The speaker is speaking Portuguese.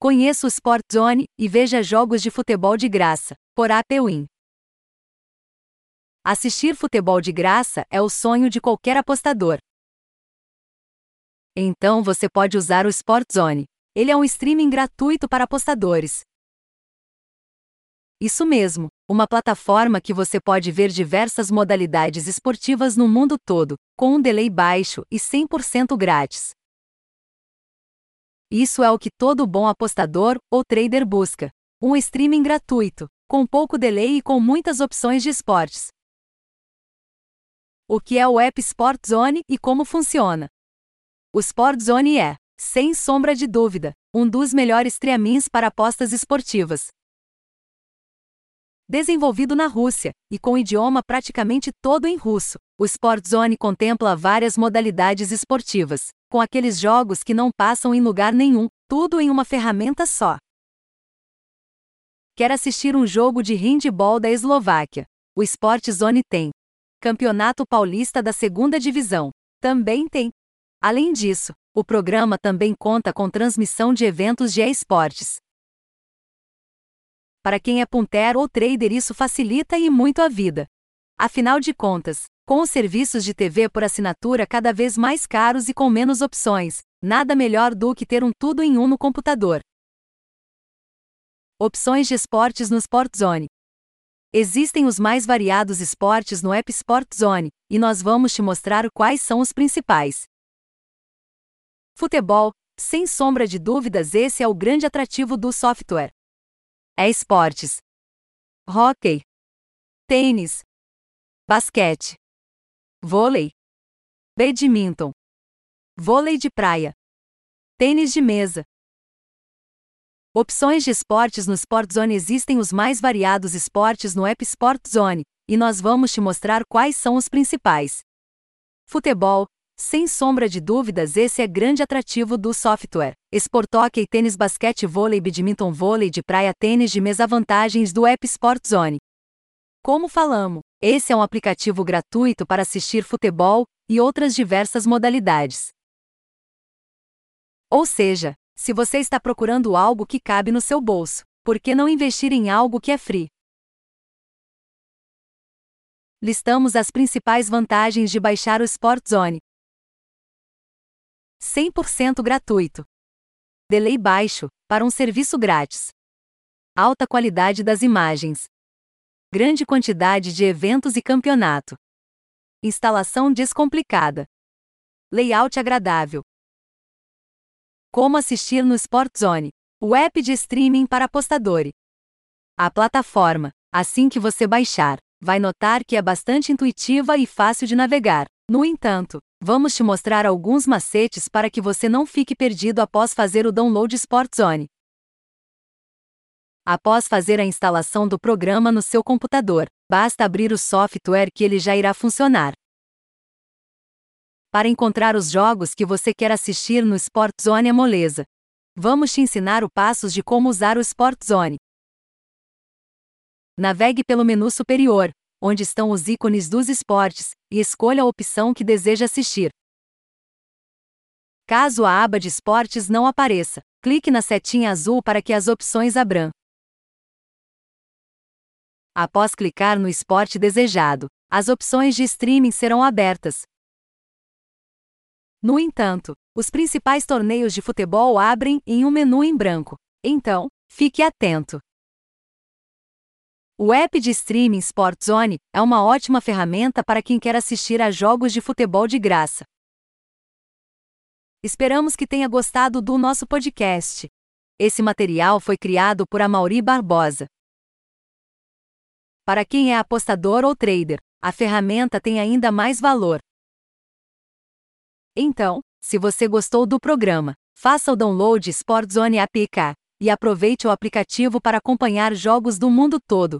Conheça o Sport Zone e veja jogos de futebol de graça, por APWin. Assistir futebol de graça é o sonho de qualquer apostador. Então você pode usar o Sport Zone. Ele é um streaming gratuito para apostadores. Isso mesmo, uma plataforma que você pode ver diversas modalidades esportivas no mundo todo, com um delay baixo e 100% grátis. Isso é o que todo bom apostador ou trader busca: um streaming gratuito, com pouco delay e com muitas opções de esportes. O que é o App Sport Zone e como funciona? O Sport Zone é, sem sombra de dúvida, um dos melhores streamings para apostas esportivas. Desenvolvido na Rússia, e com idioma praticamente todo em russo, o Sport Zone contempla várias modalidades esportivas, com aqueles jogos que não passam em lugar nenhum, tudo em uma ferramenta só. Quer assistir um jogo de handball da Eslováquia? O Sport Zone tem. Campeonato Paulista da Segunda Divisão. Também tem. Além disso, o programa também conta com transmissão de eventos de esportes. Para quem é puntero ou trader, isso facilita e muito a vida. Afinal de contas, com os serviços de TV por assinatura cada vez mais caros e com menos opções, nada melhor do que ter um tudo em um no computador. Opções de esportes no Sport Zone. Existem os mais variados esportes no App Sport Zone, e nós vamos te mostrar quais são os principais. Futebol, sem sombra de dúvidas, esse é o grande atrativo do software. É esportes. Hockey. Tênis. Basquete vôlei, badminton, vôlei de praia, tênis de mesa. Opções de esportes no Sport Zone existem os mais variados esportes no App Sport Zone, e nós vamos te mostrar quais são os principais. Futebol, sem sombra de dúvidas, esse é grande atrativo do software. Sport Hockey, tênis, basquete, vôlei, badminton, vôlei de praia, tênis de mesa, vantagens do App Sport Zone. Como falamos, esse é um aplicativo gratuito para assistir futebol e outras diversas modalidades. Ou seja, se você está procurando algo que cabe no seu bolso, por que não investir em algo que é free? Listamos as principais vantagens de baixar o Sport Zone. 100% gratuito. Delay baixo, para um serviço grátis. Alta qualidade das imagens grande quantidade de eventos e campeonato. Instalação descomplicada. Layout agradável. Como assistir no Sport Zone, o app de streaming para apostadores. A plataforma, assim que você baixar, vai notar que é bastante intuitiva e fácil de navegar. No entanto, vamos te mostrar alguns macetes para que você não fique perdido após fazer o download Sport Zone após fazer a instalação do programa no seu computador. Basta abrir o software que ele já irá funcionar. Para encontrar os jogos que você quer assistir no Sport Zone é moleza. Vamos te ensinar os passos de como usar o Sport Zone. Navegue pelo menu superior, onde estão os ícones dos esportes, e escolha a opção que deseja assistir. Caso a aba de esportes não apareça, clique na setinha azul para que as opções abram. Após clicar no esporte desejado, as opções de streaming serão abertas. No entanto, os principais torneios de futebol abrem em um menu em branco. Então, fique atento. O app de streaming Sport Zone é uma ótima ferramenta para quem quer assistir a jogos de futebol de graça. Esperamos que tenha gostado do nosso podcast. Esse material foi criado por Amauri Barbosa. Para quem é apostador ou trader, a ferramenta tem ainda mais valor. Então, se você gostou do programa, faça o download Sportzone APK e aproveite o aplicativo para acompanhar jogos do mundo todo.